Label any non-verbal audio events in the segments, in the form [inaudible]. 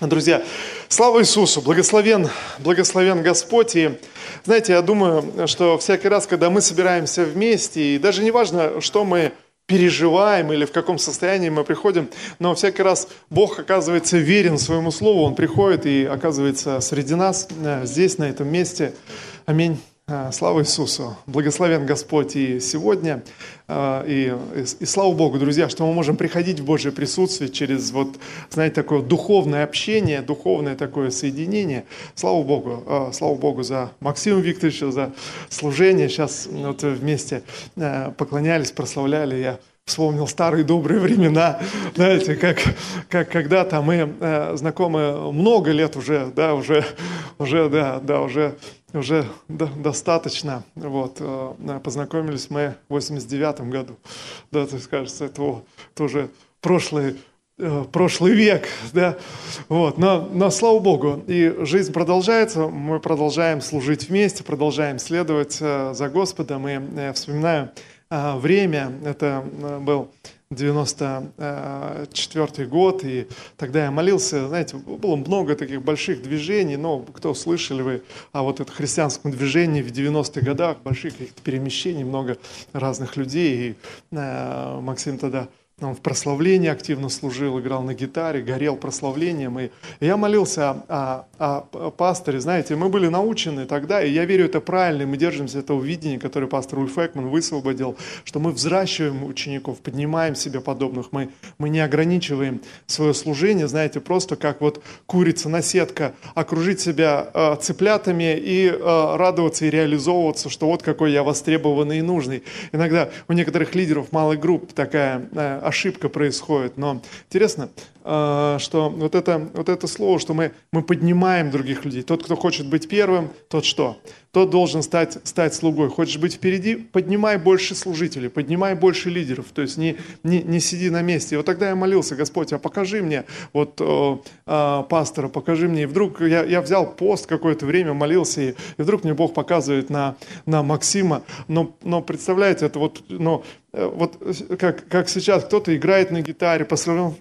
Друзья, слава Иисусу, благословен, благословен Господь. И знаете, я думаю, что всякий раз, когда мы собираемся вместе, и даже не важно, что мы переживаем или в каком состоянии мы приходим, но всякий раз Бог оказывается верен своему Слову, Он приходит и оказывается среди нас, э, здесь, на этом месте. Аминь. А, слава Иисусу! Благословен Господь и сегодня. А, и, и, и слава Богу, друзья, что мы можем приходить в Божье присутствие через, вот, знаете, такое духовное общение, духовное такое соединение. Слава Богу! А, слава Богу за Максима Викторовича, за служение. Сейчас вот вместе поклонялись, прославляли. Я вспомнил старые добрые времена, знаете, как, как когда-то мы э, знакомы много лет уже, да, уже, уже, да, да, уже, уже до, достаточно, вот, э, познакомились мы в 89 году, да, то есть, кажется, это, это уже прошлый, э, прошлый век, да, вот, но, но слава Богу, и жизнь продолжается, мы продолжаем служить вместе, продолжаем следовать э, за Господом, и э, вспоминаю, а, время, это был 94 год, и тогда я молился, знаете, было много таких больших движений, но кто слышали вы о вот этом христианском движении в 90-х годах, больших каких-то перемещений, много разных людей, и э, Максим тогда он в прославлении активно служил, играл на гитаре, горел прославлением. И я молился о, о, о пасторе. Знаете, мы были научены тогда, и я верю, это правильно, мы держимся этого видения, которое пастор Ульф Экман высвободил, что мы взращиваем учеников, поднимаем себе подобных, мы, мы не ограничиваем свое служение, знаете, просто как вот курица на сетка, окружить себя э, цыплятами и э, радоваться и реализовываться, что вот какой я востребованный и нужный. Иногда у некоторых лидеров малых групп такая э, ошибка происходит. Но интересно, что вот это, вот это слово, что мы, мы поднимаем других людей. Тот, кто хочет быть первым, тот что? Тот должен стать, стать слугой. Хочешь быть впереди, поднимай больше служителей, поднимай больше лидеров. То есть не, не, не сиди на месте. И вот тогда я молился, Господь, а покажи мне вот о, о, пастора, покажи мне. И вдруг я, я взял пост какое-то время, молился, и, и вдруг мне Бог показывает на, на Максима. Но, но представляете, это вот, но, э, вот как, как сейчас кто-то играет на гитаре, посмотрел,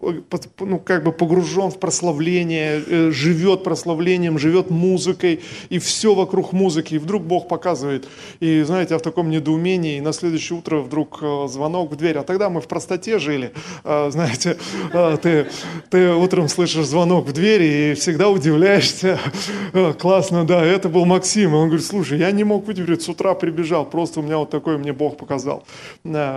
ну, ну, как бы погружен в прославление, э, живет прославлением, живет музыкой, и все вокруг музыки. И вдруг Бог показывает. И, знаете, я в таком недоумении, и на следующее утро вдруг э, звонок в дверь. А тогда мы в простоте жили. А, знаете, а, ты, ты утром слышишь звонок в дверь и всегда удивляешься. А, классно, да, это был Максим. И он говорит, слушай, я не мог выдержать, с утра прибежал, просто у меня вот такой мне Бог показал,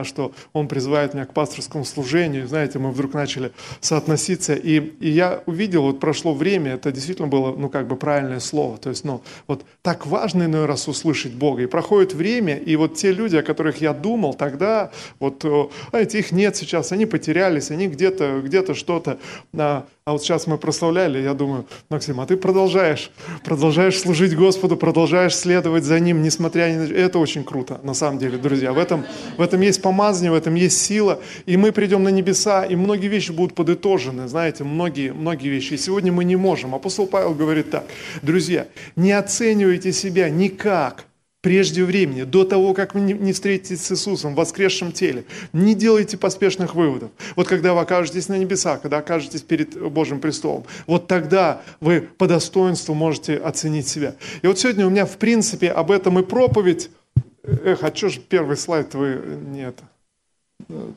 что он призывает меня к пасторскому служению. Знаете, мы вдруг начали соотносить относиться. И, и я увидел, вот прошло время, это действительно было, ну, как бы правильное слово. То есть, ну, вот так важно иной раз услышать Бога. И проходит время, и вот те люди, о которых я думал тогда, вот, знаете, их нет сейчас, они потерялись, они где-то, где-то что-то. А, вот сейчас мы прославляли, я думаю, Максим, а ты продолжаешь, продолжаешь служить Господу, продолжаешь следовать за Ним, несмотря ни на... Это очень круто, на самом деле, друзья. В этом, в этом есть помазание, в этом есть сила. И мы придем на небеса, и многие вещи будут подытожены знаете, многие, многие вещи. И сегодня мы не можем. Апостол Павел говорит так, друзья, не оценивайте себя никак прежде времени, до того, как вы не встретитесь с Иисусом в воскресшем теле. Не делайте поспешных выводов. Вот когда вы окажетесь на небесах, когда окажетесь перед Божьим престолом, вот тогда вы по достоинству можете оценить себя. И вот сегодня у меня, в принципе, об этом и проповедь. Эх, а что же первый слайд вы не это?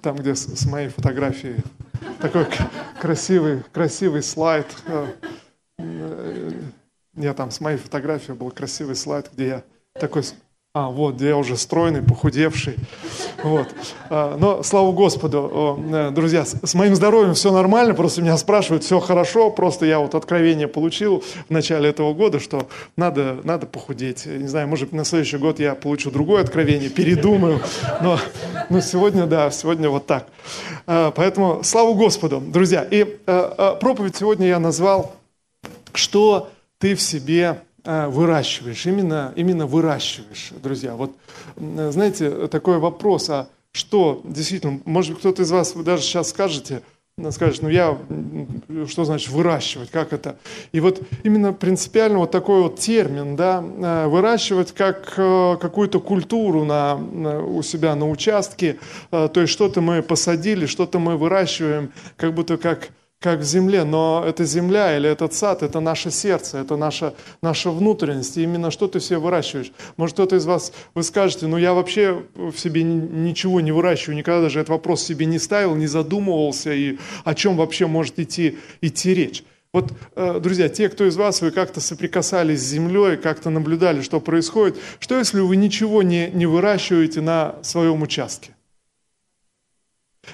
Там, где с, моей фотографией такой красивый, красивый слайд. Э, э, нет, там с моей фотографией был красивый слайд, где я такой а, вот, я уже стройный, похудевший. Вот. А, но, слава Господу, э, друзья, с моим здоровьем все нормально, просто меня спрашивают, все хорошо, просто я вот откровение получил в начале этого года, что надо, надо похудеть. Не знаю, может, на следующий год я получу другое откровение, передумаю, но, но сегодня, да, сегодня вот так. А, поэтому, слава Господу, друзья. И а, проповедь сегодня я назвал «Что ты в себе выращиваешь, именно, именно выращиваешь, друзья. Вот, знаете, такой вопрос, а что действительно, может кто-то из вас, даже сейчас скажете, скажет, ну я, что значит выращивать, как это? И вот именно принципиально вот такой вот термин, да, а, выращивать как э, какую-то культуру на, у себя на участке, а, то есть что-то мы посадили, что-то мы выращиваем, как будто как как в земле, но эта земля или этот сад – это наше сердце, это наша, наша внутренность. И именно что ты себе выращиваешь. Может, кто-то из вас, вы скажете, ну я вообще в себе ничего не выращиваю, никогда даже этот вопрос себе не ставил, не задумывался, и о чем вообще может идти, идти речь. Вот, э, друзья, те, кто из вас, вы как-то соприкасались с землей, как-то наблюдали, что происходит, что если вы ничего не, не выращиваете на своем участке?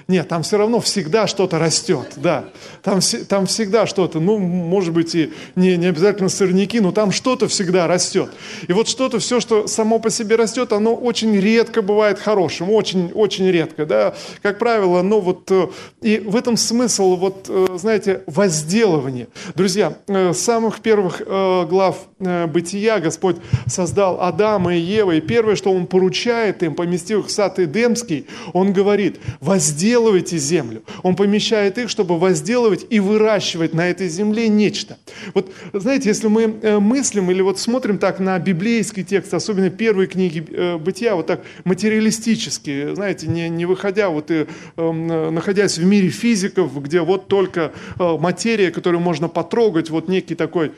Нет, там все равно всегда что-то растет, да. Там, там всегда что-то, ну, может быть, и не, не обязательно сорняки, но там что-то всегда растет. И вот что-то, все, что само по себе растет, оно очень редко бывает хорошим, очень, очень редко, да. Как правило, ну вот, э, и в этом смысл, вот, э, знаете, возделывания. Друзья, э, с самых первых глав Бытия Господь создал Адама и Евы, и первое, что Он поручает им, поместив их в сад Эдемский, Он говорит, возделывайте возделывайте землю. Он помещает их, чтобы возделывать и выращивать на этой земле нечто. Вот, знаете, если мы э, мыслим или вот смотрим так на библейский текст, особенно первые книги э, Бытия, вот так материалистически, знаете, не, не выходя, вот и эм, находясь в мире физиков, где вот только э, материя, которую можно потрогать, вот некий такой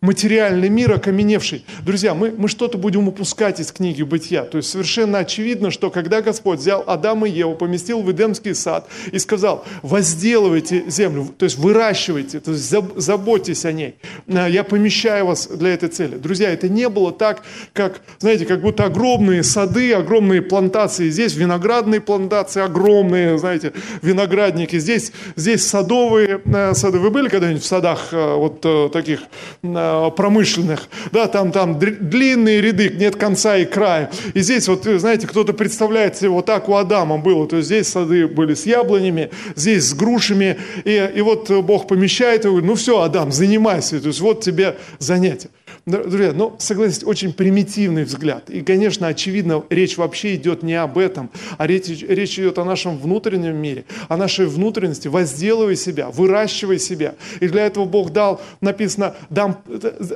материальный мир окаменевший. Друзья, мы, мы что-то будем упускать из книги Бытия. То есть совершенно очевидно, что когда Господь взял взял Адама и Еву, поместил в Эдемский сад и сказал, возделывайте землю, то есть выращивайте, то есть заботьтесь о ней. Э, я помещаю вас для этой цели. Друзья, это не было так, как, знаете, как будто огромные сады, огромные плантации. Здесь виноградные плантации огромные, знаете, виноградники. Здесь, здесь садовые э, сады. Вы были когда-нибудь в садах э, вот таких промышленных? Да, там, там длинные ряды, нет конца и края. И здесь вот, знаете, кто-то представляет себе вот так у Адама было. То есть здесь сады были с яблонями, здесь с грушами. И, и вот Бог помещает и говорит, ну все, Адам, занимайся. То есть вот тебе занятие. Друзья, ну, согласитесь, очень примитивный взгляд. И, конечно, очевидно, речь вообще идет не об этом, а речь, речь идет о нашем внутреннем мире, о нашей внутренности. Возделывай себя, выращивай себя. И для этого Бог дал, написано, дам,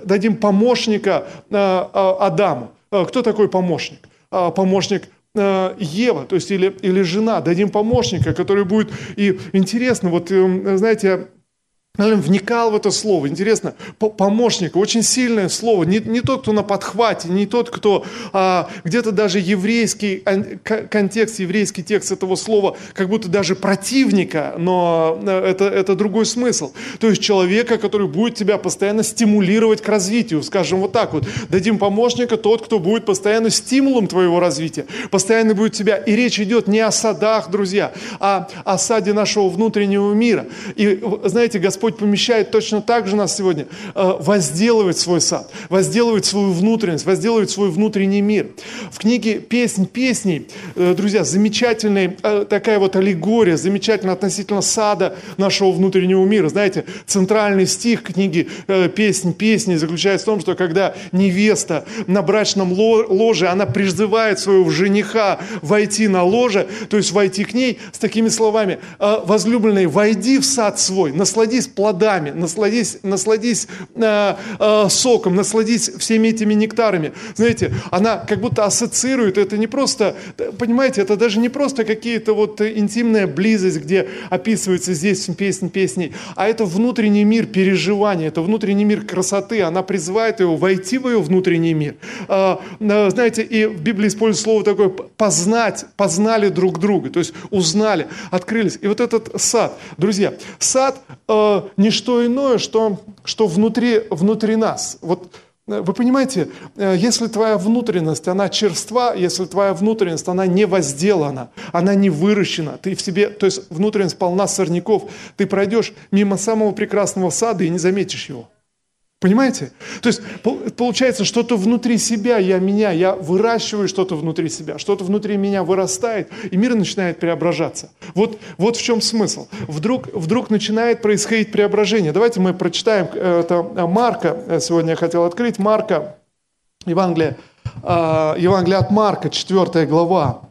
дадим помощника э, э, Адаму. Э, кто такой помощник? Помощник Э, Ева, то есть или, или жена, дадим помощника, который будет... И интересно, вот, эм, вникал в это слово. Интересно, помощник, очень сильное слово. Не, не тот, кто на подхвате, не тот, кто а, где-то даже еврейский контекст, еврейский текст этого слова, как будто даже противника, но э, это, это другой смысл. То есть человека, который будет тебя постоянно стимулировать к развитию. Скажем вот так вот, дадим помощника тот, кто будет постоянно стимулом твоего развития, постоянно будет тебя. И речь идет не о садах, друзья, а о саде нашего внутреннего мира. И знаете, Господь Господь помещает точно так же нас сегодня, э, возделывать свой сад, возделывать свою внутренность, возделывать свой внутренний мир. В книге «Песнь песней», э, друзья, замечательная э, такая вот аллегория, замечательно относительно сада нашего внутреннего мира. Знаете, центральный стих книги «Песнь песней» заключается в том, что когда невеста на брачном ложе, она призывает своего жениха войти на ложе, то есть войти к ней с такими словами, возлюбленный, войди в сад свой, насладись плодами, насладись, насладись э, э, соком, насладись всеми этими нектарами. Знаете, она как будто ассоциирует, это не просто, понимаете, это даже не просто какие-то вот интимная близость, где описывается здесь песнь песней, а это внутренний мир переживания, это внутренний мир красоты, она призывает его войти в ее внутренний мир. Э, э, знаете, и в Библии используется слово такое познать, познали друг друга, то есть узнали, открылись. И вот этот сад, друзья, сад э, не что иное, что, что внутри, внутри нас. Вот э, вы понимаете, э, если твоя внутренность, она черства, если твоя внутренность, она не возделана, она не выращена, ты в себе, то есть внутренность полна сорняков, ты пройдешь мимо самого прекрасного сада и не заметишь его. Понимаете? То есть получается, что-то внутри себя я меня, я выращиваю что-то внутри себя, что-то внутри меня вырастает, и мир начинает преображаться. Вот, вот в чем смысл. Вдруг, вдруг начинает происходить преображение. Давайте мы прочитаем, э, это э, Марка, э, сегодня я хотел открыть, Марка, Евангелие, Евангелие от Марка, 4 глава.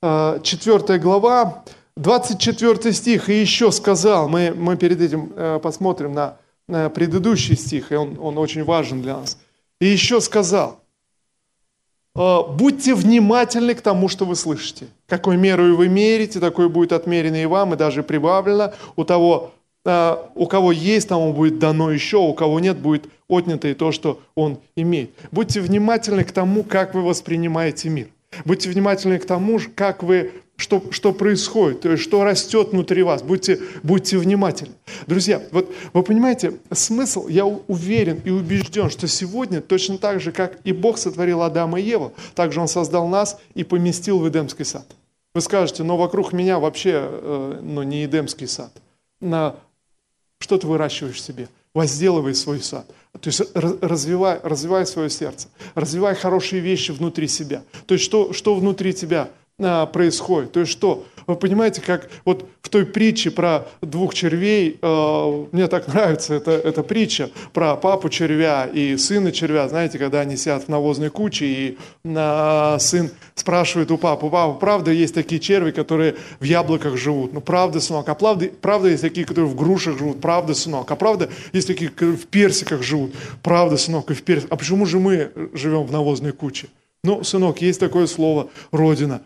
4 глава, 24 стих, и еще сказал, мы, мы перед этим посмотрим на Э, предыдущий стих, и он, он очень важен для нас. И еще сказал, э, будьте внимательны к тому, что вы слышите. Какой мерой вы мерите, такой будет отмерено и вам, и даже прибавлено. У того, э, у кого есть, тому будет дано еще, у кого нет, будет отнято и то, что он имеет. Будьте внимательны к тому, как вы воспринимаете мир. Будьте внимательны к тому, как вы что, что происходит, то есть что растет внутри вас. Будьте, будьте внимательны. Друзья, вот вы понимаете, смысл, я уверен и убежден, что сегодня точно так же, как и Бог сотворил Адама и Еву, также Он создал нас и поместил в Эдемский сад. Вы скажете, но вокруг меня вообще э, ну, не Эдемский сад. На, что ты выращиваешь себе? Возделывай свой сад. То есть развивай, развивай свое сердце, развивай хорошие вещи внутри себя. То есть что, что внутри тебя – происходит. То есть что? Вы понимаете, как вот в той притче про двух червей, э, мне так [laughs] нравится эта, эта притча про папу червя и сына червя, знаете, когда они сидят в навозной куче, и э, сын спрашивает у папы, папа, правда есть такие черви, которые в яблоках живут? Ну, правда, сынок, а правда, правда есть такие, которые в грушах живут? Правда, сынок, а правда есть такие, которые в персиках живут? Правда, сынок, и в персиках. А почему же мы живем в навозной куче? Ну, сынок, есть такое слово «родина».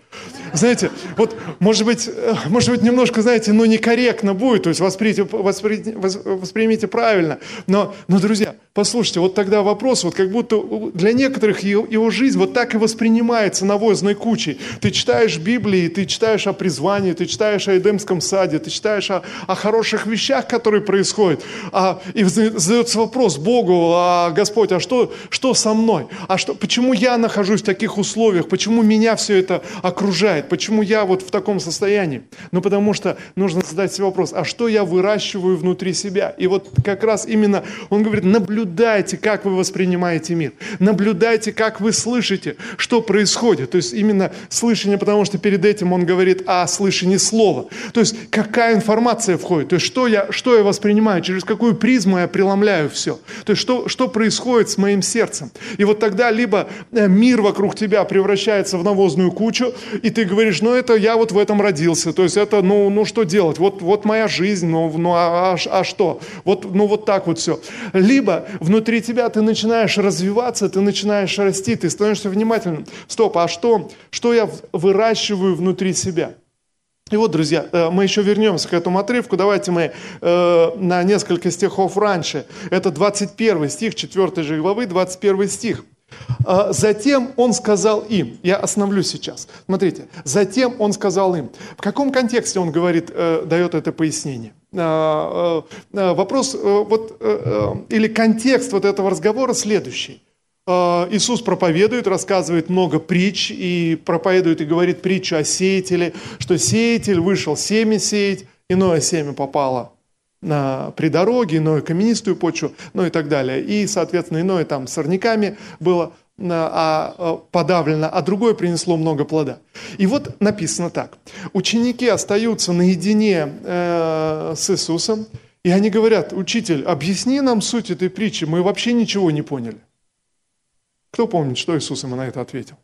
Знаете, вот, может быть, э, может быть, немножко, знаете, ну, некорректно будет, то есть воспримите, воспри, воспримите правильно. Но, но, друзья, послушайте, вот тогда вопрос, вот как будто для некоторых его, его жизнь вот так и воспринимается навозной кучей. Ты читаешь Библии, ты читаешь о призвании, ты читаешь о Эдемском саде, ты читаешь о, о хороших вещах, которые происходят. А, и задается вопрос Богу, а, Господь, а что, что со мной? А что, почему я нахожусь таких условиях? Почему меня все это окружает? Почему я вот в таком состоянии? Ну, потому что нужно задать себе вопрос, а что я выращиваю внутри себя? И вот как раз именно он говорит, наблюдайте, как вы воспринимаете мир. Наблюдайте, как вы слышите, что происходит. То есть именно слышание, потому что перед этим он говорит о слышании слова. То есть какая информация входит, то есть что я, что я воспринимаю, через какую призму я преломляю все. То есть что, что происходит с моим сердцем. И вот тогда либо э, мир вокруг вокруг тебя превращается в навозную кучу, и ты говоришь, ну это я вот в этом родился, то есть это, ну, ну что делать, вот, вот моя жизнь, ну, ну а, а, а что, вот, ну вот так вот все. Либо внутри тебя ты начинаешь развиваться, ты начинаешь расти, ты становишься внимательным. Стоп, а что, что я выращиваю внутри себя? И вот, друзья, э, мы еще вернемся к этому отрывку. Давайте мы э, на несколько стихов раньше. Это 21 стих, 4 же главы, 21 стих. А затем он сказал им, я остановлюсь сейчас, смотрите, затем он сказал им, в каком контексте он говорит, э, дает это пояснение? А, э, вопрос, э, вот, или контекст вот этого разговора следующий. А, Иисус проповедует, рассказывает много притч и проповедует и говорит притчу о сеятеле, что сеятель вышел семя сеять, иное семя попало на, при дороге, иное каменистую почву, ну и так далее. И, соответственно, иное там сорняками было а, а, подавлено, а другое принесло много плода. И вот написано так. Ученики остаются наедине э, с Иисусом, и они говорят, учитель, объясни нам суть этой притчи, мы вообще ничего не поняли. Кто помнит, что Иисус ему на это ответил?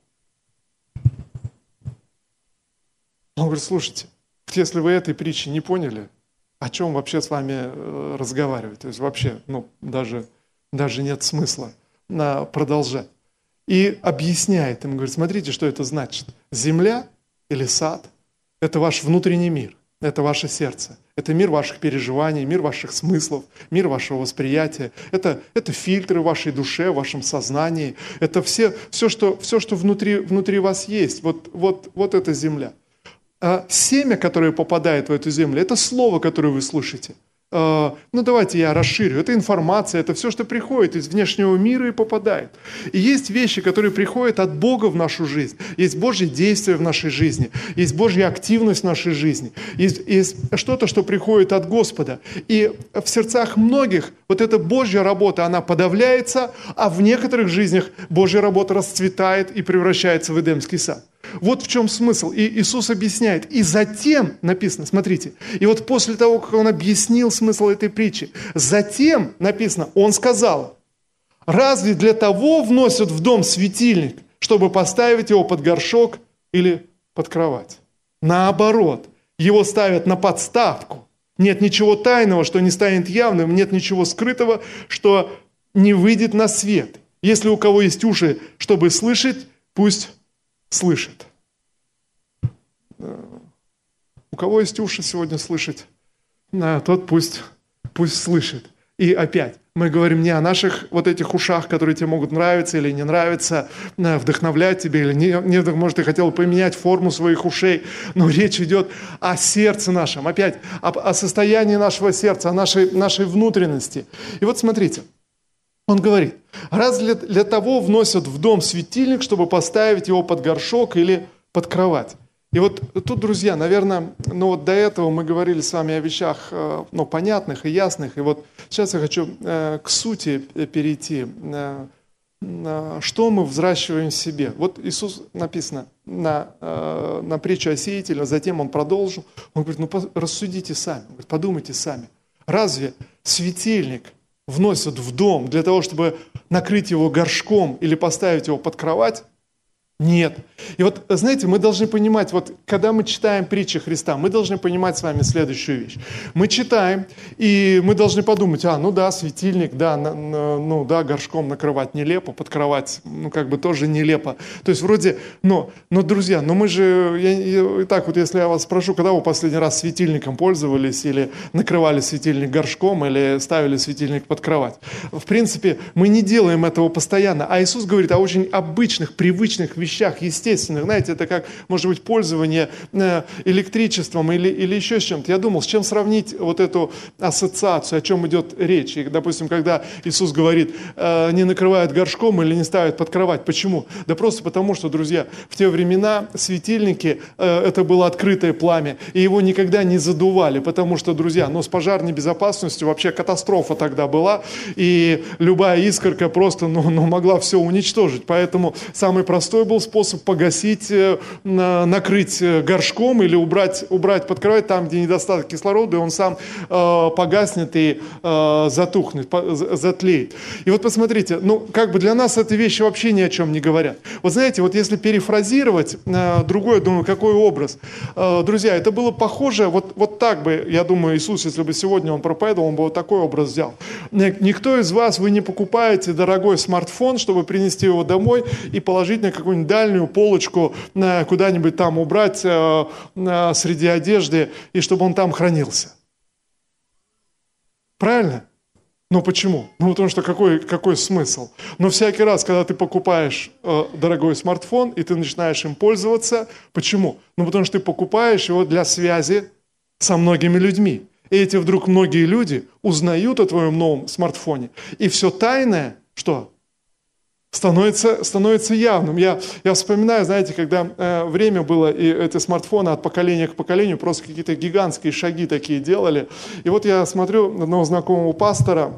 Он говорит, слушайте, если вы этой притчи не поняли, о чем вообще с вами э, разговаривать. То есть вообще, ну, даже, даже нет смысла на продолжать. И объясняет им, говорит, смотрите, что это значит. Земля или сад – это ваш внутренний мир, это ваше сердце. Это мир ваших переживаний, мир ваших смыслов, мир вашего восприятия. Это, это фильтры в вашей душе, в вашем сознании. Это все, все, что, все, что внутри, внутри вас есть. Вот, вот, вот эта земля – а семя, которое попадает в эту землю, это слово, которое вы слышите. А, ну, давайте я расширю. Это информация, это все, что приходит из внешнего мира и попадает. И есть вещи, которые приходят от Бога в нашу жизнь. Есть Божье действие в нашей жизни. Есть Божья активность в нашей жизни. Есть, есть что-то, что приходит от Господа. И в сердцах многих вот эта Божья работа, она подавляется, а в некоторых жизнях Божья работа расцветает и превращается в Эдемский сад. Вот в чем смысл. И Иисус объясняет. И затем, написано, смотрите, и вот после того, как Он объяснил смысл этой притчи, затем, написано, Он сказал, разве для того вносят в дом светильник, чтобы поставить его под горшок или под кровать? Наоборот, его ставят на подставку. Нет ничего тайного, что не станет явным, нет ничего скрытого, что не выйдет на свет. Если у кого есть уши, чтобы слышать, пусть слышит. У кого есть уши сегодня слышать, тот пусть, пусть слышит. И опять, мы говорим не о наших вот этих ушах, которые тебе могут нравиться или не нравиться, э, вдохновлять тебе, или не, не может, ты хотел поменять форму своих ушей, но речь идет о сердце нашем, опять, о, о состоянии нашего сердца, о нашей, нашей внутренности. И вот смотрите, он говорит, раз для, для того вносят в дом светильник, чтобы поставить его под горшок или под кровать. И вот тут, друзья, наверное, ну вот до этого мы говорили с вами о вещах э, ну, понятных и ясных. И вот сейчас я хочу э, к сути перейти. Э, что мы взращиваем в себе? Вот Иисус написано на, на притчу о сеятеле, затем Он продолжил. Он говорит, ну рассудите сами, подумайте сами. Разве светильник вносят в дом для того, чтобы накрыть его горшком или поставить его под кровать? Нет. И вот, знаете, мы должны понимать, вот когда мы читаем притчи Христа, мы должны понимать с вами следующую вещь. Мы читаем, и мы должны подумать, а, ну да, светильник, да, на, на, ну да, горшком накрывать нелепо, под кровать, ну как бы тоже нелепо. То есть вроде, но, но друзья, но мы же, я, я, так вот, если я вас спрошу, когда вы последний раз светильником пользовались, или накрывали светильник горшком, или ставили светильник под кровать. В принципе, мы не делаем этого постоянно, а Иисус говорит о очень обычных, привычных вещах, вещах естественных. Знаете, это как, может быть, пользование э, электричеством или, или еще с чем-то. Я думал, с чем сравнить вот эту ассоциацию, о чем идет речь. И, допустим, когда Иисус говорит, э, не накрывают горшком или не ставят под кровать. Почему? Да просто потому, что, друзья, в те времена светильники, э, это было открытое пламя, и его никогда не задували, потому что, друзья, ну, с пожарной безопасностью вообще катастрофа тогда была, и любая искорка просто, ну, ну могла все уничтожить. Поэтому самый простой был был способ погасить, э, накрыть э, горшком или убрать, убрать под кровать там, где недостаток кислорода, и он сам э, погаснет и затухнет, затлеет. И вот посмотрите, ну, как бы для нас эти вещи вообще ни о чем не говорят. Вот знаете, вот если перефразировать другой, думаю, какой образ. Друзья, это было похоже, вот, вот так бы, я думаю, Иисус, если бы сегодня он проповедовал, он бы вот такой образ взял. Никто из вас, вы не покупаете дорогой смартфон, чтобы принести его домой и положить на какой-нибудь дальнюю полочку э, куда-нибудь там убрать э, э, среди одежды, и чтобы он там хранился. Правильно? Ну почему? Ну потому что какой, какой смысл? Но всякий раз, когда ты покупаешь э, дорогой смартфон, и ты начинаешь им пользоваться, почему? Ну потому что ты покупаешь его для связи со многими людьми. И эти вдруг многие люди узнают о твоем новом смартфоне. И все тайное, что? Становится, становится явным. Я, я вспоминаю, знаете, когда э, время было, и эти смартфоны от поколения к поколению просто какие-то гигантские шаги такие делали. И вот я смотрю одного знакомого пастора,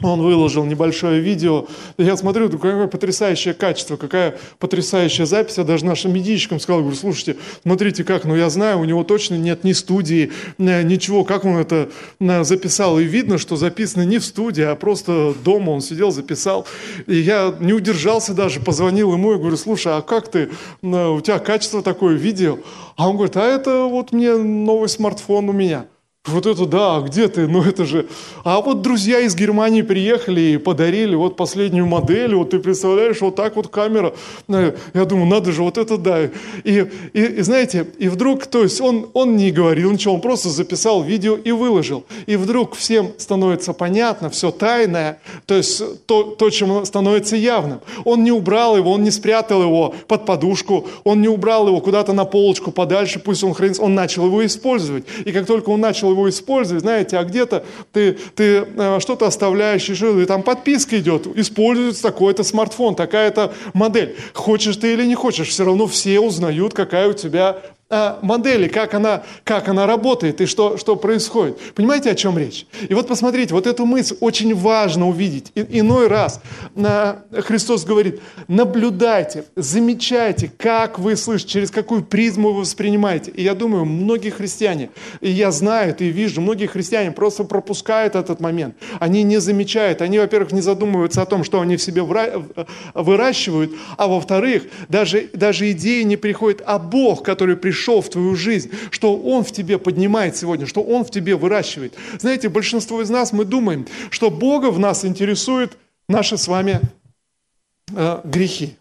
он выложил небольшое видео. Я смотрю, какое потрясающее качество, какая потрясающая запись. Я даже нашим медийщикам сказал, говорю, слушайте, смотрите как, ну я знаю, у него точно нет ни студии, ничего, как он это э, записал. И видно, что записано не в студии, а просто дома он сидел, записал. И я не удержался даже, позвонил ему и говорю, слушай, а как ты, э, у тебя качество такое видео? А он говорит, а это вот мне новый смартфон у меня. Вот это да, где ты? Ну это же... А вот друзья из Германии приехали и подарили вот последнюю модель. Вот ты представляешь, вот так вот камера. Ну, я думаю, надо же, вот это да. И, и, и знаете, и вдруг, то есть он, он не говорил ничего, он просто записал видео и выложил. И вдруг всем становится понятно, все тайное, то есть то, то, чем становится явным. Он не убрал его, он не спрятал его под подушку, он не убрал его куда-то на полочку подальше, пусть он хранится. Он начал его использовать. И как только он начал его его использовать, знаете, а где-то ты, ты э, что-то оставляешь, и там подписка идет, используется такой-то смартфон, такая-то модель. Хочешь ты или не хочешь, все равно все узнают, какая у тебя модели, как она, как она работает и что, что происходит. Понимаете, о чем речь? И вот посмотрите, вот эту мысль очень важно увидеть. И, иной раз Христос говорит, наблюдайте, замечайте, как вы слышите, через какую призму вы воспринимаете. И я думаю, многие христиане, и я знаю, и вижу, многие христиане просто пропускают этот момент. Они не замечают, они, во-первых, не задумываются о том, что они в себе выращивают, а во-вторых, даже, даже идеи не приходят, а Бог, который пришел пришел в твою жизнь, что Он в тебе поднимает сегодня, что Он в тебе выращивает. Знаете, большинство из нас, мы думаем, что Бога в нас интересуют наши с вами э, грехи.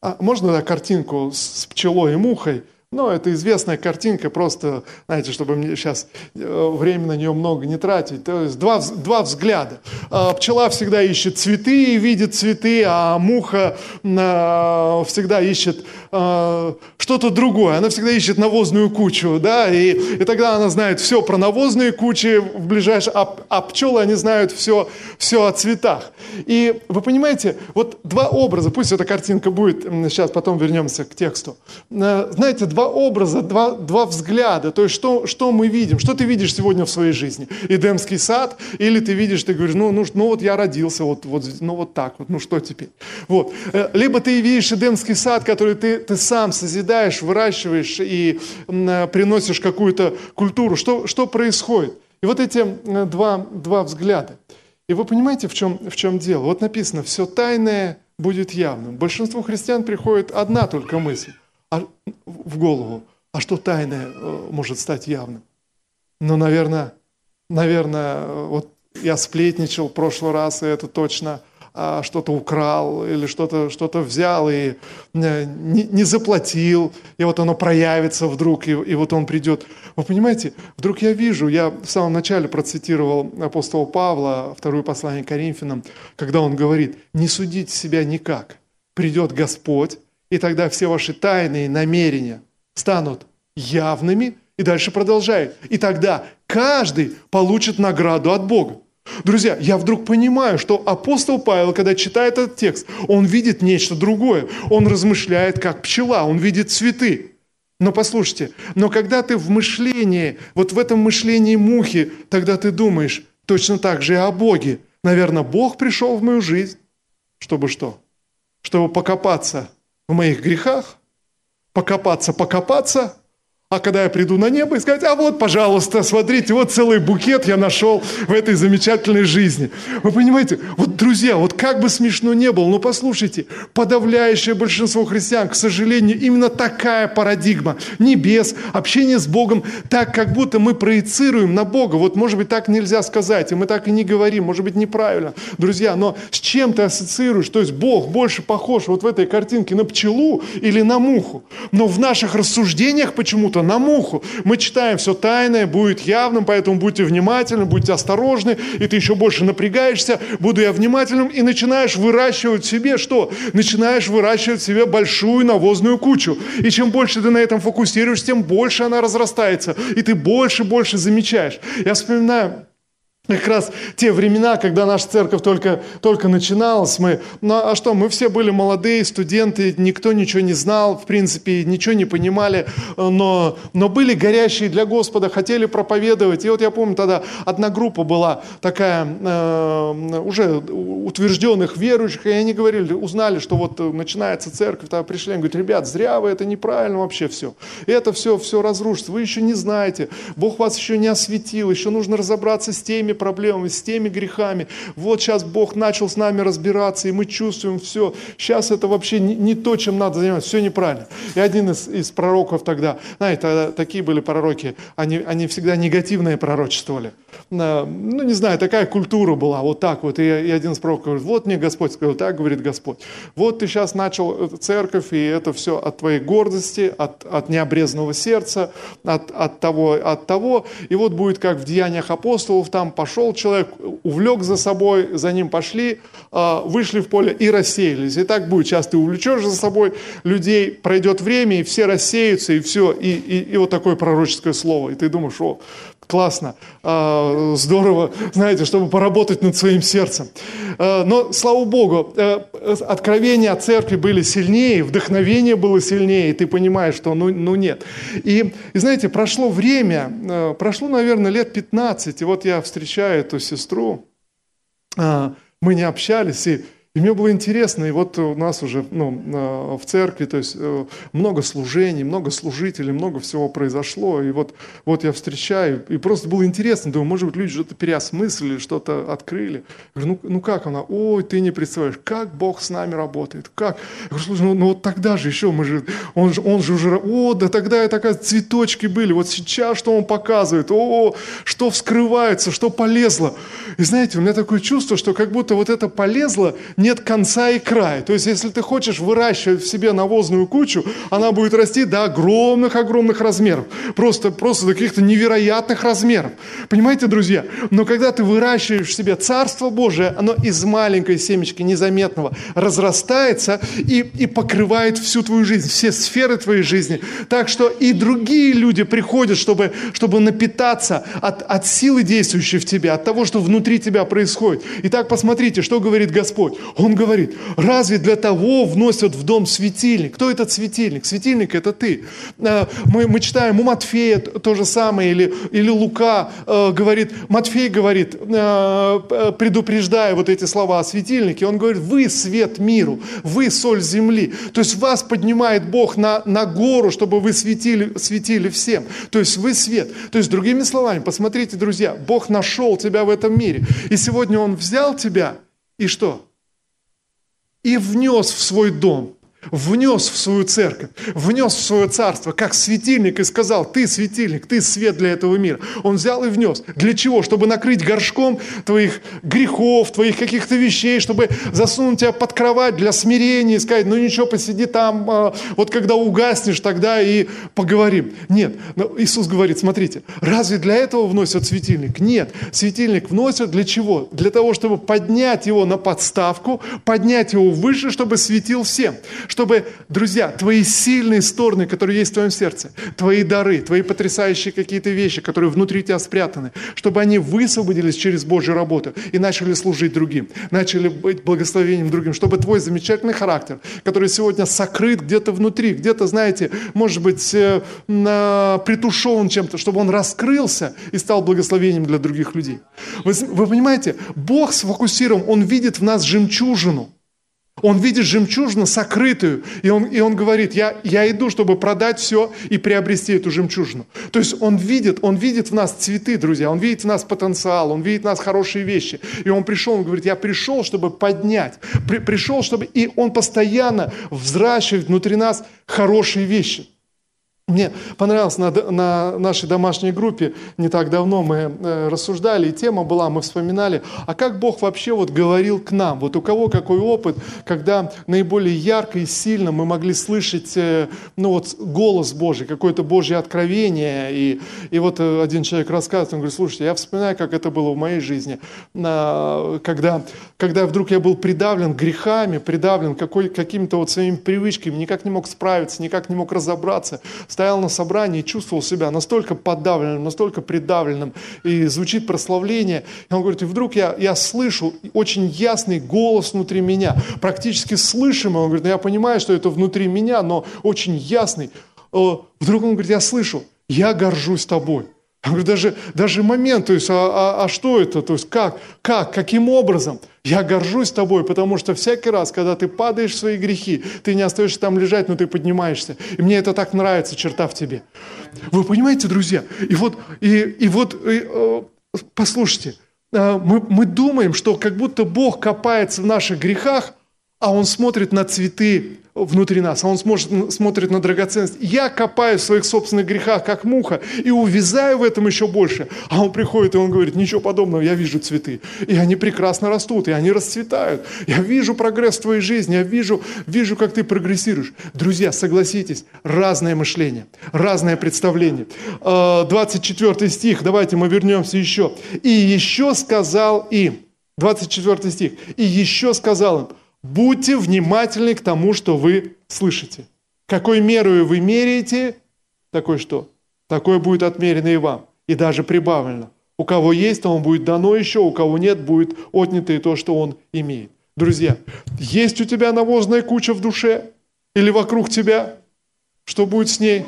А можно да, картинку с пчелой и мухой? Ну, это известная картинка, просто, знаете, чтобы мне сейчас э, время на нее много не тратить. То есть два, два взгляда. А, пчела всегда ищет цветы и видит цветы, а муха а, всегда ищет а, что-то другое. Она всегда ищет навозную кучу, да, и, и тогда она знает все про навозные кучи в ближайшем, а, а пчелы, они знают все, все о цветах. И вы понимаете, вот два образа, пусть эта картинка будет, сейчас потом вернемся к тексту. Знаете, два два образа, два, два взгляда. То есть что, что мы видим? Что ты видишь сегодня в своей жизни? Эдемский сад? Или ты видишь, ты говоришь, ну, ну, ну вот я родился, вот, вот, ну вот так вот, ну что теперь? Вот. Э, либо ты видишь Эдемский сад, который ты, ты сам созидаешь, выращиваешь и э, приносишь какую-то культуру. Что, что происходит? И вот эти э, два, два взгляда. И вы понимаете, в чем, в чем дело? Вот написано, все тайное будет явным. Большинству христиан приходит одна только мысль в голову, а что тайное э, может стать явным? Ну, наверное, наверное, вот я сплетничал в прошлый раз, и это точно а, что-то украл или что-то что взял и э, не, не заплатил, и вот оно проявится вдруг, и, и вот он придет. Вы понимаете, вдруг я вижу, я в самом начале процитировал апостола Павла, второе послание Коринфянам, когда он говорит, не судите себя никак, придет Господь, и тогда все ваши тайные намерения станут явными. И дальше продолжает. И тогда каждый получит награду от Бога. Друзья, я вдруг понимаю, что апостол Павел, когда читает этот текст, он видит нечто другое. Он размышляет как пчела, он видит цветы. Но послушайте, но когда ты в мышлении, вот в этом мышлении мухи, тогда ты думаешь точно так же и о Боге. Наверное, Бог пришел в мою жизнь, чтобы что? Чтобы покопаться в моих грехах, покопаться, покопаться, а когда я приду на небо и сказать, а вот, пожалуйста, смотрите, вот целый букет я нашел в этой замечательной жизни. Вы понимаете, вот, друзья, вот как бы смешно не было, но послушайте, подавляющее большинство христиан, к сожалению, именно такая парадигма. Небес, общение с Богом, так как будто мы проецируем на Бога. Вот, может быть, так нельзя сказать, и мы так и не говорим, может быть, неправильно. Друзья, но с чем ты ассоциируешь? То есть Бог больше похож вот в этой картинке на пчелу или на муху. Но в наших рассуждениях почему-то на муху. Мы читаем, все тайное будет явным, поэтому будьте внимательны, будьте осторожны, и ты еще больше напрягаешься, буду я внимательным, и начинаешь выращивать себе что? Начинаешь выращивать себе большую навозную кучу. И чем больше ты на этом фокусируешься, тем больше она разрастается, и ты больше и больше замечаешь. Я вспоминаю, как раз те времена, когда наша церковь только, только начиналась, мы, ну а что, мы все были молодые студенты, никто ничего не знал, в принципе, ничего не понимали, но, но были горящие для Господа, хотели проповедовать. И вот я помню, тогда одна группа была такая, э, уже утвержденных верующих, и они говорили, узнали, что вот начинается церковь, тогда пришли, они говорят, ребят, зря вы, это неправильно вообще все. Это все, все разрушится, вы еще не знаете, Бог вас еще не осветил, еще нужно разобраться с теми, теми проблемами, с теми грехами. Вот сейчас Бог начал с нами разбираться, и мы чувствуем все. Сейчас это вообще не, не то, чем надо заниматься, все неправильно. И один из, из пророков тогда, знаете, тогда такие были пророки, они, они всегда негативные пророчествовали. Ну, не знаю, такая культура была, вот так вот. И, и один из пророков говорит, вот мне Господь сказал, так говорит Господь. Вот ты сейчас начал церковь, и это все от твоей гордости, от, от необрезанного сердца, от, от, того, от того. И вот будет как в Деяниях апостолов, там пошел человек, увлек за собой, за ним пошли, а, вышли в поле и рассеялись. И так будет. Сейчас ты увлечешь за собой людей, пройдет время, и все рассеются, и все. И, и, и вот такое пророческое слово. И ты думаешь, о, классно, а, здорово, знаете, чтобы поработать над своим сердцем. А, но, слава Богу, э, откровения от церкви были сильнее, вдохновение было сильнее, и ты понимаешь, что ну, ну нет. И, и, знаете, прошло время, э, прошло, наверное, лет 15, и вот я встречаю эту сестру, а, мы не общались, и и мне было интересно, и вот у нас уже ну, в церкви, то есть э, много служений, много служителей, много всего произошло, и вот, вот я встречаю, и просто было интересно, думаю, может быть, люди что-то переосмыслили, что-то открыли. Я говорю, ну, ну как она? Ой, ты не представляешь, как Бог с нами работает, как? Я говорю, слушай, ну, ну вот тогда же еще, мы же, он, же, он же уже, о, да тогда и такая цветочки были, вот сейчас что он показывает, о, что вскрывается, что полезло. И знаете, у меня такое чувство, что как будто вот это полезло нет конца и края. То есть, если ты хочешь выращивать в себе навозную кучу, она будет расти до огромных-огромных размеров. Просто, просто до каких-то невероятных размеров. Понимаете, друзья? Но когда ты выращиваешь в себе Царство Божие, оно из маленькой семечки незаметного разрастается и, и покрывает всю твою жизнь, все сферы твоей жизни. Так что и другие люди приходят, чтобы, чтобы напитаться от, от силы, действующей в тебе, от того, что внутри тебя происходит. Итак, посмотрите, что говорит Господь. Он говорит, разве для того вносят в дом светильник? Кто этот светильник? Светильник – это ты. А, мы, мы читаем у Матфея то же самое, или, или Лука э, говорит, Матфей говорит, э, предупреждая вот эти слова о светильнике, он говорит, вы свет миру, вы соль земли. То есть вас поднимает Бог на, на гору, чтобы вы светили, светили всем. То есть вы свет. То есть, другими словами, посмотрите, друзья, Бог нашел тебя в этом мире. И сегодня Он взял тебя и что? И внес в свой дом внес в свою церковь, внес в свое царство, как светильник, и сказал, ты светильник, ты свет для этого мира. Он взял и внес. Для чего? Чтобы накрыть горшком твоих грехов, твоих каких-то вещей, чтобы засунуть тебя под кровать для смирения и сказать, ну ничего, посиди там, а, вот когда угаснешь, тогда и поговорим. Нет, Иисус говорит, смотрите, разве для этого вносят светильник? Нет, светильник вносят для чего? Для того, чтобы поднять его на подставку, поднять его выше, чтобы светил всем чтобы, друзья, твои сильные стороны, которые есть в твоем сердце, твои дары, твои потрясающие какие-то вещи, которые внутри тебя спрятаны, чтобы они высвободились через Божью работу и начали служить другим, начали быть благословением другим, чтобы твой замечательный характер, который сегодня сокрыт где-то внутри, где-то, знаете, может быть, э, притушен чем-то, чтобы он раскрылся и стал благословением для других людей. Вы, вы понимаете, Бог сфокусирован, Он видит в нас жемчужину – он видит жемчужину сокрытую, и он, и он говорит, я, я иду, чтобы продать все и приобрести эту жемчужину. То есть он видит, он видит в нас цветы, друзья, он видит в нас потенциал, он видит в нас хорошие вещи. И он пришел, он говорит, я пришел, чтобы поднять, при, пришел, чтобы... И он постоянно взращивает внутри нас хорошие вещи. Мне понравилось на, на нашей домашней группе, не так давно мы э, рассуждали, и тема была, мы вспоминали, а как Бог вообще вот говорил к нам? Вот у кого какой опыт, когда наиболее ярко и сильно мы могли слышать э, ну вот, голос Божий, какое-то Божье откровение. И, и вот э, один человек рассказывает, он говорит, слушайте, я вспоминаю, как это было в моей жизни, когда, когда вдруг я был придавлен грехами, придавлен какой, какими-то вот своими привычками, никак не мог справиться, никак не мог разобраться, стоял на собрании и чувствовал себя настолько подавленным, настолько придавленным, и звучит прославление. И он говорит, и вдруг я, я слышу очень ясный голос внутри меня, практически слышимый. Он говорит, ну я понимаю, что это внутри меня, но очень ясный. Э, вдруг он говорит, я слышу, я горжусь тобой. Я говорю, даже, даже момент, то есть, а, а, а что это, то есть, как, как, каким образом? Я горжусь тобой, потому что всякий раз, когда ты падаешь в свои грехи, ты не остаешься там лежать, но ты поднимаешься. И мне это так нравится, черта в тебе. Вы понимаете, друзья? И вот, и, и вот и, э, послушайте, э, мы, мы думаем, что как будто Бог копается в наших грехах, а Он смотрит на цветы внутри нас, а Он сможет, смотрит на драгоценность. Я копаю в своих собственных грехах, как муха, и увязаю в этом еще больше. А Он приходит, и Он говорит, ничего подобного, я вижу цветы. И они прекрасно растут, и они расцветают. Я вижу прогресс в твоей жизни, я вижу, вижу, как ты прогрессируешь. Друзья, согласитесь, разное мышление, разное представление. 24 а, стих, давайте мы вернемся еще. «И еще сказал им», 24 стих, «И еще сказал им, Будьте внимательны к тому, что вы слышите. Какой мерою вы меряете, такой что? Такое будет отмерено и вам, и даже прибавлено. У кого есть, то он будет дано еще, у кого нет, будет отнято и то, что он имеет. Друзья, есть у тебя навозная куча в душе или вокруг тебя? Что будет с ней?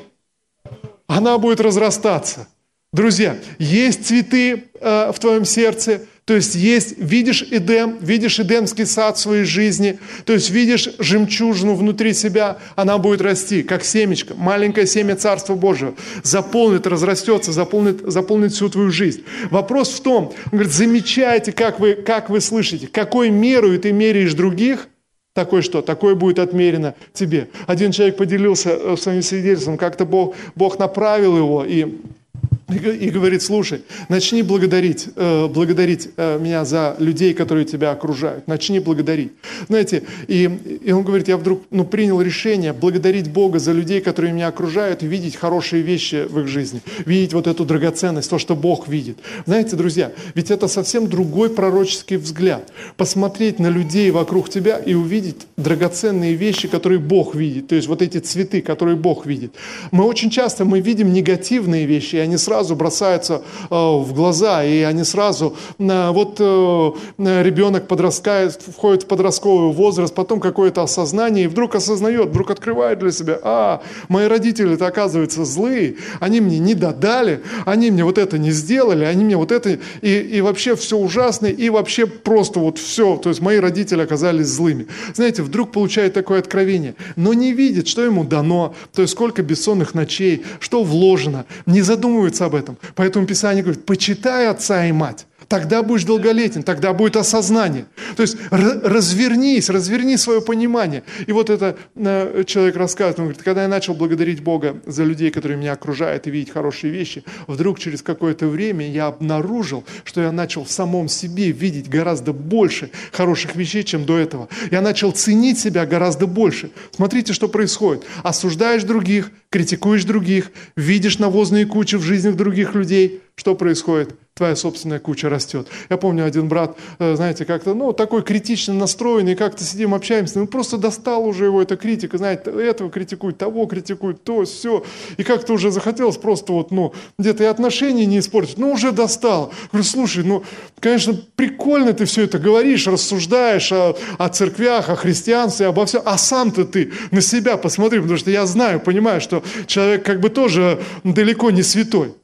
Она будет разрастаться. Друзья, есть цветы э, в твоем сердце, то есть есть, видишь Эдем, видишь Эдемский сад в своей жизни, то есть видишь жемчужину внутри себя, она будет расти, как семечко, маленькое семя Царства Божьего, заполнит, разрастется, заполнит, заполнит всю твою жизнь. Вопрос в том, он говорит, замечайте, как вы, как вы слышите, какой меру ты меряешь других, такой что? Такое будет отмерено тебе. Один человек поделился э, своим свидетельством, как-то Бог, Бог направил его, и и говорит, слушай, начни благодарить, э, благодарить э, меня за людей, которые тебя окружают. Начни благодарить. Знаете, и, и он говорит, я вдруг ну, принял решение благодарить Бога за людей, которые меня окружают, и видеть хорошие вещи в их жизни. Видеть вот эту драгоценность, то, что Бог видит. Знаете, друзья, ведь это совсем другой пророческий взгляд. Посмотреть на людей вокруг тебя и увидеть драгоценные вещи, которые Бог видит. То есть вот эти цветы, которые Бог видит. Мы очень часто мы видим негативные вещи, и они сразу сразу бросаются э, в глаза, и они сразу, э, вот э, ребенок подрастает, входит в подростковый возраст, потом какое-то осознание, и вдруг осознает, вдруг открывает для себя, а, мои родители-то оказывается злые, они мне не додали, они мне вот это не сделали, они мне вот это, и, и вообще все ужасно, и вообще просто вот все, то есть мои родители оказались злыми. Знаете, вдруг получает такое откровение, но не видит, что ему дано, то есть сколько бессонных ночей, что вложено, не задумывается об этом. Поэтому Писание говорит, почитай отца и мать. Тогда будешь долголетен, тогда будет осознание. То есть развернись, разверни свое понимание. И вот это э, человек рассказывает, он говорит, когда я начал благодарить Бога за людей, которые меня окружают, и видеть хорошие вещи, вдруг через какое-то время я обнаружил, что я начал в самом себе видеть гораздо больше хороших вещей, чем до этого. Я начал ценить себя гораздо больше. Смотрите, что происходит. Осуждаешь других, критикуешь других, видишь навозные кучи в жизнях других людей. Что происходит? Твоя собственная куча растет. Я помню, один брат, э, знаете, как-то, ну, такой критично настроенный, как-то сидим, общаемся, ну, просто достал уже его эта критика, знаете, этого критикует, того критикует, то, все. И как-то уже захотелось просто вот, ну, где-то и отношения не испортить, ну, уже достал. Говорю, слушай, ну, конечно, прикольно ты все это говоришь, рассуждаешь о, о церквях, о христианстве, обо всем, а сам-то ты на себя посмотри, потому что я знаю, понимаю, что человек как бы тоже далеко не святой.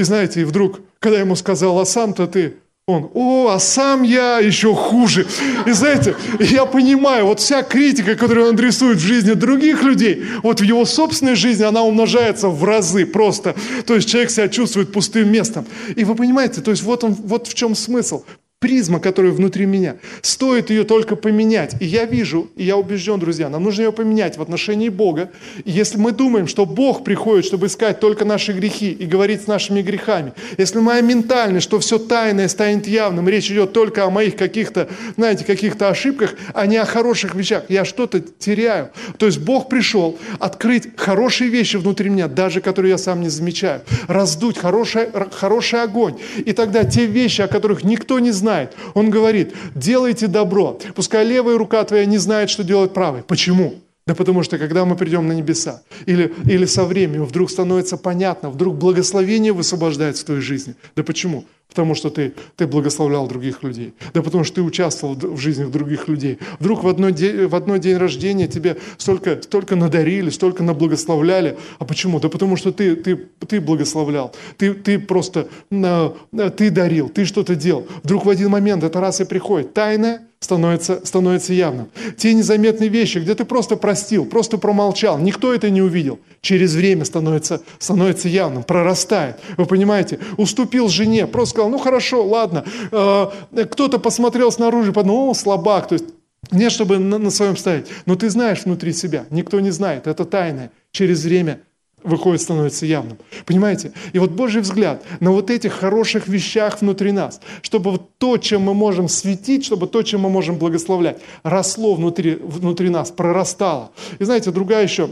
И знаете, и вдруг, когда я ему сказал, а сам-то ты, он, о, а сам я еще хуже. И знаете, я понимаю, вот вся критика, которую он адресует в жизни других людей, вот в его собственной жизни она умножается в разы просто. То есть человек себя чувствует пустым местом. И вы понимаете, то есть вот, он, вот в чем смысл призма, которая внутри меня. Стоит ее только поменять. И я вижу, и я убежден, друзья, нам нужно ее поменять в отношении Бога. И если мы думаем, что Бог приходит, чтобы искать только наши грехи и говорить с нашими грехами, если моя ментальность, что все тайное станет явным, речь идет только о моих каких-то, знаете, каких-то ошибках, а не о хороших вещах, я что-то теряю. То есть Бог пришел открыть хорошие вещи внутри меня, даже которые я сам не замечаю, раздуть хороший, хороший огонь. И тогда те вещи, о которых никто не знает, знает. Он говорит, делайте добро. Пускай левая рука твоя не знает, что делать правой. Почему? Да потому что когда мы придем на небеса, или, или со временем вдруг становится понятно, вдруг благословение высвобождается в твоей жизни. Да почему? Потому что ты, ты благословлял других людей. Да потому что ты участвовал в жизни других людей. Вдруг в одной, день, в одной день рождения тебе столько, столько надарили, столько наблагословляли. А почему? Да потому что ты, ты, ты благословлял. Ты, ты просто ты дарил, ты что-то делал. Вдруг в один момент это раз и приходит. Тайное становится, становится явным. Те незаметные вещи, где ты просто простил, просто промолчал, никто это не увидел, через время становится, становится явным, прорастает. Вы понимаете? Уступил жене, просто сказал, ну хорошо, ладно. Э, кто-то посмотрел снаружи, подумал, о, слабак, то есть не чтобы на, своем ставить, но ты знаешь внутри себя, никто не знает, это тайное. Через время выходит, становится явным. Понимаете? И вот Божий взгляд на вот этих хороших вещах внутри нас, чтобы вот то, чем мы можем светить, чтобы то, чем мы можем благословлять, росло внутри, внутри нас, прорастало. И знаете, другая еще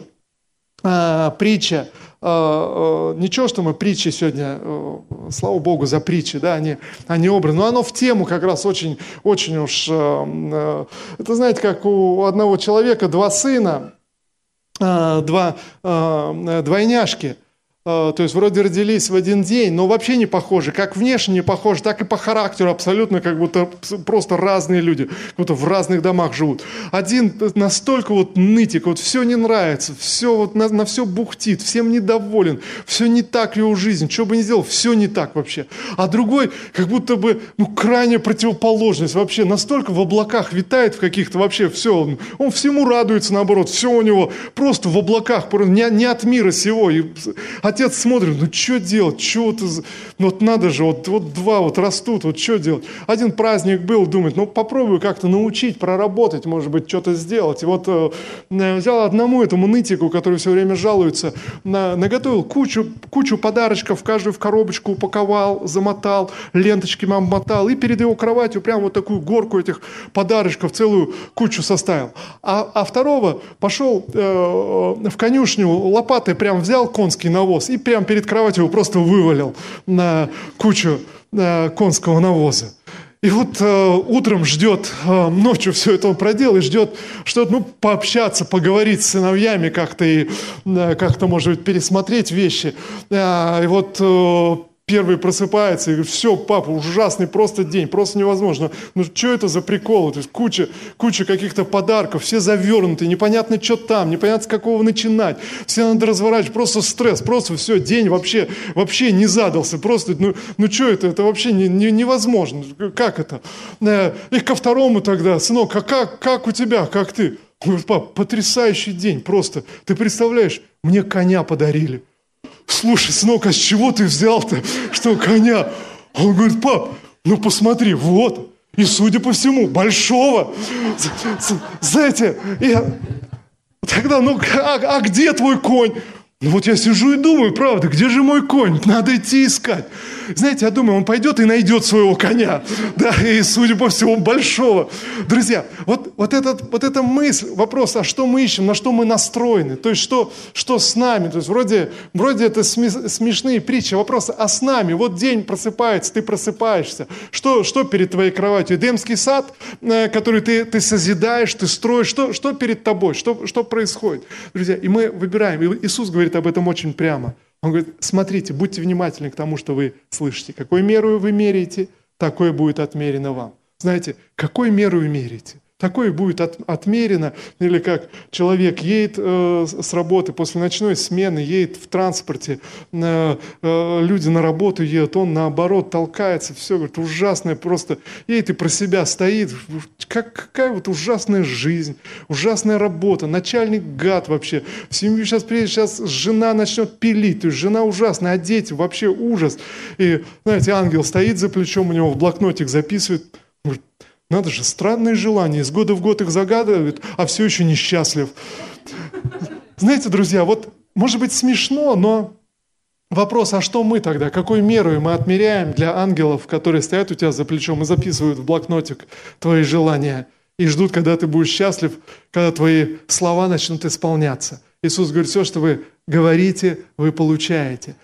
э, притча, ничего, что мы притчи сегодня, э, слава Богу за притчи, да, они, они образ, но оно в тему как раз очень, очень уж, э, э, это знаете, как у одного человека два сына, а, два а, двойняшки – а, то есть вроде родились в один день, но вообще не похожи. Как внешне не похожи, так и по характеру абсолютно как будто просто разные люди, как будто в разных домах живут. Один настолько вот нытик, вот все не нравится, все вот на, на все бухтит, всем недоволен, все не так его жизнь, что бы ни сделал, все не так вообще. А другой как будто бы, ну, крайняя противоположность вообще, настолько в облаках витает в каких-то вообще, все, он, он всему радуется наоборот, все у него просто в облаках, не, не от мира сего. И, а отец смотрит, ну что делать, что вот, ну, вот надо же, вот, вот два вот растут, вот что делать. Один праздник был, думает, ну попробую как-то научить, проработать, может быть, что-то сделать. И вот э, взял одному этому нытику, который все время жалуется, на, наготовил кучу, кучу подарочков, каждую в коробочку упаковал, замотал, ленточки мотал, и перед его кроватью прям вот такую горку этих подарочков, целую кучу составил. А, а второго пошел э, в конюшню лопатой прям взял конский навоз и прям перед кроватью его просто вывалил на кучу э, конского навоза. И вот э, утром ждет, э, ночью все это он проделал, и ждет, что ну, пообщаться, поговорить с сыновьями как-то, и э, как-то, может быть, пересмотреть вещи. Э, и вот э, Первый просыпается и говорит, все, папа, ужасный просто день, просто невозможно. Ну что это за прикол? То есть куча, куча каких-то подарков, все завернуты, непонятно, что там, непонятно, с какого начинать. Все надо разворачивать, просто стресс, просто все, день вообще, вообще не задался. Просто, ну, ну что это, это вообще не, не, невозможно. Как это? Э, и ко второму тогда, сынок, а как, как у тебя, как ты? Говорит, пап, потрясающий день просто. Ты представляешь, мне коня подарили слушай, сынок, а с чего ты взял-то, что коня? Он говорит, пап, ну посмотри, вот. И, судя по всему, большого. Знаете, я... Тогда, ну, а, а где твой конь? Ну вот я сижу и думаю, правда, где же мой конь? Надо идти искать. Знаете, я думаю, он пойдет и найдет своего коня. [laughs] Да, и, судя по всему, большого. Друзья, вот, вот, этот, вот эта мысль, вопрос, а что мы ищем, на что мы настроены? То есть, что, что с нами? То есть, вроде, вроде это смешные притчи. Вопрос, а с нами? Вот день просыпается, ты просыпаешься. Что, что перед твоей кроватью? Эдемский сад, э, который ты, ты созидаешь, ты строишь. Что, что перед тобой? Что, что происходит? Друзья, и мы выбираем. Иисус говорит об этом очень прямо. Он говорит, смотрите, будьте внимательны к тому, что вы слышите. Какой меру вы меряете, такое будет отмерено вам. Знаете, какой меру вы меряете? Такое будет от, отмерено, или как человек едет э, с работы после ночной смены, едет в транспорте, э, э, люди на работу едут, он наоборот толкается, все, говорит, ужасное просто, едет и про себя стоит, как, какая вот ужасная жизнь, ужасная работа, начальник гад вообще, в семью сейчас приедет, сейчас жена начнет пилить, то есть жена ужасная, а дети вообще ужас. И, знаете, ангел стоит за плечом, у него в блокнотик записывает, говорит, надо же, странные желания. Из года в год их загадывают, а все еще несчастлив. Знаете, друзья, вот может быть смешно, но вопрос, а что мы тогда? Какой мерой мы отмеряем для ангелов, которые стоят у тебя за плечом и записывают в блокнотик твои желания и ждут, когда ты будешь счастлив, когда твои слова начнут исполняться? Иисус говорит, все, что вы говорите, вы получаете.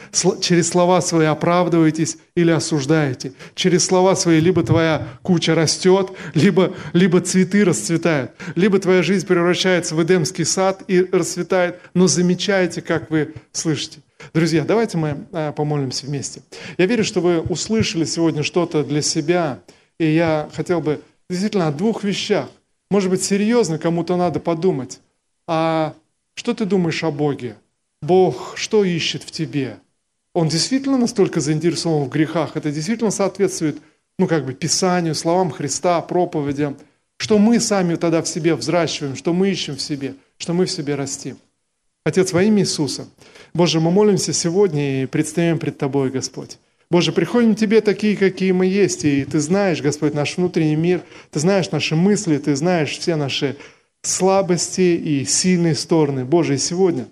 Через слова свои оправдываетесь или осуждаете. Через слова свои либо твоя куча растет, либо, либо цветы расцветают, либо твоя жизнь превращается в Эдемский сад и расцветает. Но замечайте, как вы слышите. Друзья, давайте мы а, помолимся вместе. Я верю, что вы услышали сегодня что-то для себя, и я хотел бы действительно о двух вещах. Может быть, серьезно кому-то надо подумать. А что ты думаешь о Боге? Бог что ищет в тебе? Он действительно настолько заинтересован в грехах? Это действительно соответствует, ну, как бы, Писанию, словам Христа, проповедям? Что мы сами тогда в себе взращиваем, что мы ищем в себе, что мы в себе растим? Отец, во имя Иисуса, Боже, мы молимся сегодня и предстаем пред Тобой, Господь. Боже, приходим к Тебе такие, какие мы есть, и Ты знаешь, Господь, наш внутренний мир, Ты знаешь наши мысли, Ты знаешь все наши слабости и сильные стороны. Боже, и сегодня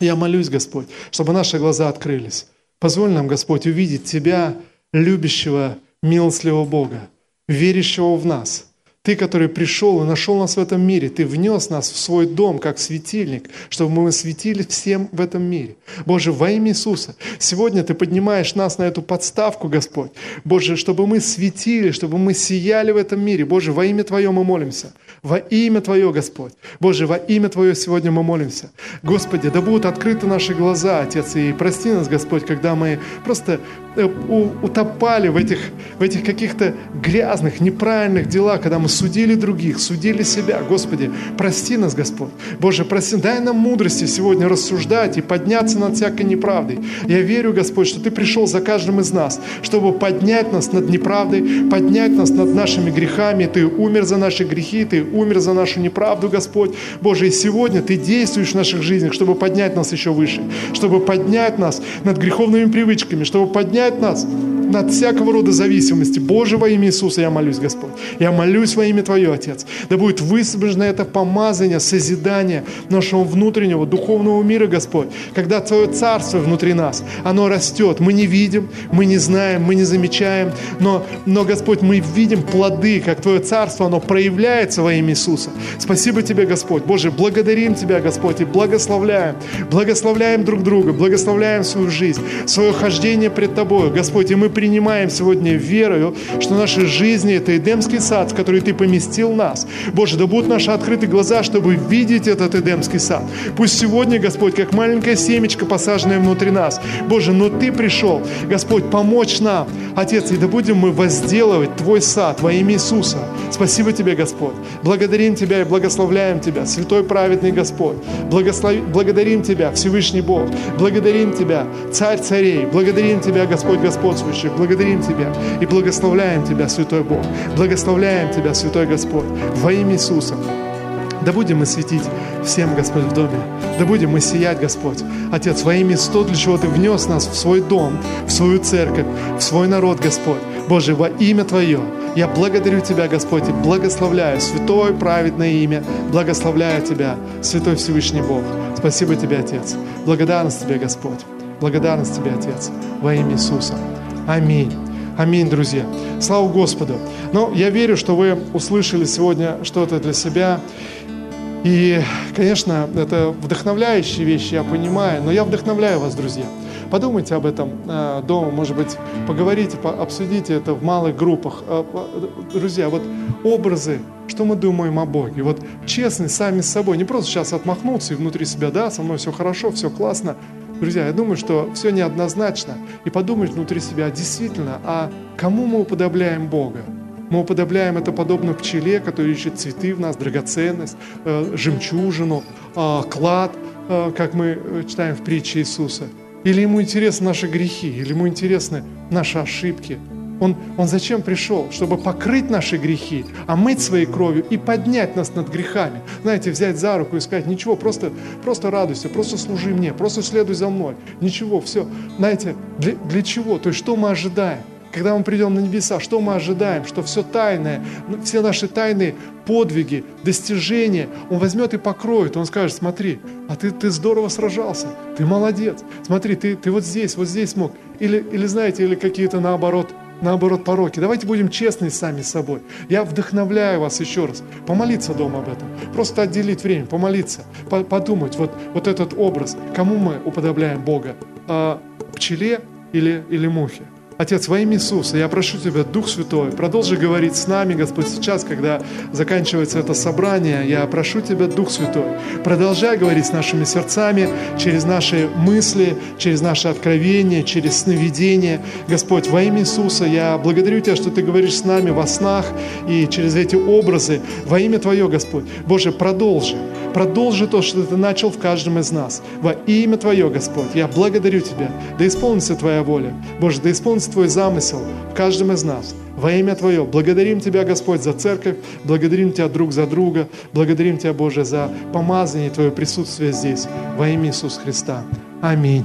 я молюсь, Господь, чтобы наши глаза открылись. Позволь нам, Господь, увидеть Тебя, любящего, милостливого Бога, верящего в нас – ты, который пришел и нашел нас в этом мире, Ты внес нас в свой дом, как светильник, чтобы мы светили всем в этом мире. Боже, во имя Иисуса, сегодня Ты поднимаешь нас на эту подставку, Господь. Боже, чтобы мы светили, чтобы мы сияли в этом мире. Боже, во имя Твое мы молимся. Во имя Твое, Господь. Боже, во имя Твое сегодня мы молимся. Господи, да будут открыты наши глаза, Отец, и прости нас, Господь, когда мы просто э, утопали в этих, в этих каких-то грязных, неправильных делах, когда мы судили других, судили себя. Господи, прости нас, Господь. Боже, прости, дай нам мудрости сегодня рассуждать и подняться над всякой неправдой. Я верю, Господь, что Ты пришел за каждым из нас, чтобы поднять нас над неправдой, поднять нас над нашими грехами. Ты умер за наши грехи, Ты умер за нашу неправду, Господь. Боже, и сегодня Ты действуешь в наших жизнях, чтобы поднять нас еще выше, чтобы поднять нас над греховными привычками, чтобы поднять нас над всякого рода зависимости. Боже, во имя Иисуса я молюсь, Господь. Я молюсь во имя Твое, Отец. Да будет высвобождено это помазание, созидание нашего внутреннего духовного мира, Господь. Когда Твое Царство внутри нас, оно растет. Мы не видим, мы не знаем, мы не замечаем, но, но Господь, мы видим плоды, как Твое Царство, оно проявляется во имя Иисуса. Спасибо Тебе, Господь. Боже, благодарим Тебя, Господь, и благословляем. Благословляем друг друга, благословляем свою жизнь, свое хождение пред Тобой, Господь. И мы принимаем сегодня верою, что наши жизни – это Эдемский сад, в который Ты поместил нас. Боже, да будут наши открыты глаза, чтобы видеть этот Эдемский сад. Пусть сегодня, Господь, как маленькая семечко, посаженная внутри нас. Боже, но Ты пришел, Господь, помочь нам. Отец, и да будем мы возделывать Твой сад во имя Иисуса. Спасибо Тебе, Господь. Благодарим Тебя и благословляем Тебя, Святой праведный Господь. Благослови, благодарим Тебя, Всевышний Бог. Благодарим Тебя, Царь царей. Благодарим Тебя, Господь господствующий. Благодарим Тебя и благословляем Тебя, Святой Бог. Благословляем Тебя, Святой Господь, во имя Иисуса. Да будем мы светить всем, Господь, в доме. Да будем мы сиять, Господь. Отец, во имя то, для чего Ты внес нас в свой дом, в свою церковь, в свой народ, Господь. Боже, во имя Твое я благодарю Тебя, Господь, и благословляю святое праведное имя, благословляю Тебя, Святой Всевышний Бог. Спасибо Тебе, Отец. Благодарность Тебе, Господь. Благодарность Тебе, Отец, во имя Иисуса. Аминь. Аминь, друзья. Слава Господу. Но я верю, что вы услышали сегодня что-то для себя. И, конечно, это вдохновляющие вещи, я понимаю, но я вдохновляю вас, друзья. Подумайте об этом э, дома, может быть, поговорите, обсудите это в малых группах. Э, друзья, вот образы, что мы думаем о Боге. Вот честность сами с собой, не просто сейчас отмахнуться и внутри себя, да, со мной все хорошо, все классно, Друзья, я думаю, что все неоднозначно. И подумать внутри себя, действительно, а кому мы уподобляем Бога? Мы уподобляем это подобно пчеле, который ищет цветы в нас, драгоценность, э, жемчужину, э, клад, э, как мы читаем в притче Иисуса. Или ему интересны наши грехи, или ему интересны наши ошибки – он, он зачем пришел? Чтобы покрыть наши грехи, омыть своей кровью и поднять нас над грехами. Знаете, взять за руку и сказать, ничего, просто, просто радуйся, просто служи мне, просто следуй за мной. Ничего, все. Знаете, для, для чего? То есть что мы ожидаем? Когда мы придем на небеса, что мы ожидаем? Что все тайное, ну, все наши тайные подвиги, достижения, Он возьмет и покроет. Он скажет, смотри, а ты, ты здорово сражался, ты молодец. Смотри, ты, ты вот здесь, вот здесь смог. Или, или знаете, или какие-то наоборот – наоборот, пороки. Давайте будем честны сами с собой. Я вдохновляю вас еще раз. Помолиться дома об этом. Просто отделить время, помолиться, подумать. Вот, вот этот образ. Кому мы уподобляем Бога? А, пчеле или, или мухе? Отец, во имя Иисуса, я прошу Тебя, Дух Святой, продолжи говорить с нами, Господь, сейчас, когда заканчивается это собрание, я прошу Тебя, Дух Святой, продолжай говорить с нашими сердцами, через наши мысли, через наши откровения, через сновидения. Господь, во имя Иисуса, я благодарю Тебя, что Ты говоришь с нами во снах и через эти образы. Во имя Твое, Господь. Боже, продолжи, продолжи то, что Ты начал в каждом из нас. Во имя Твое, Господь, я благодарю Тебя. Да исполнится Твоя воля. Боже, да исполнится исполнится Твой замысел в каждом из нас. Во имя Твое. Благодарим Тебя, Господь, за церковь, благодарим Тебя друг за друга, благодарим Тебя, Боже, за помазание Твое присутствие здесь. Во имя Иисуса Христа. Аминь.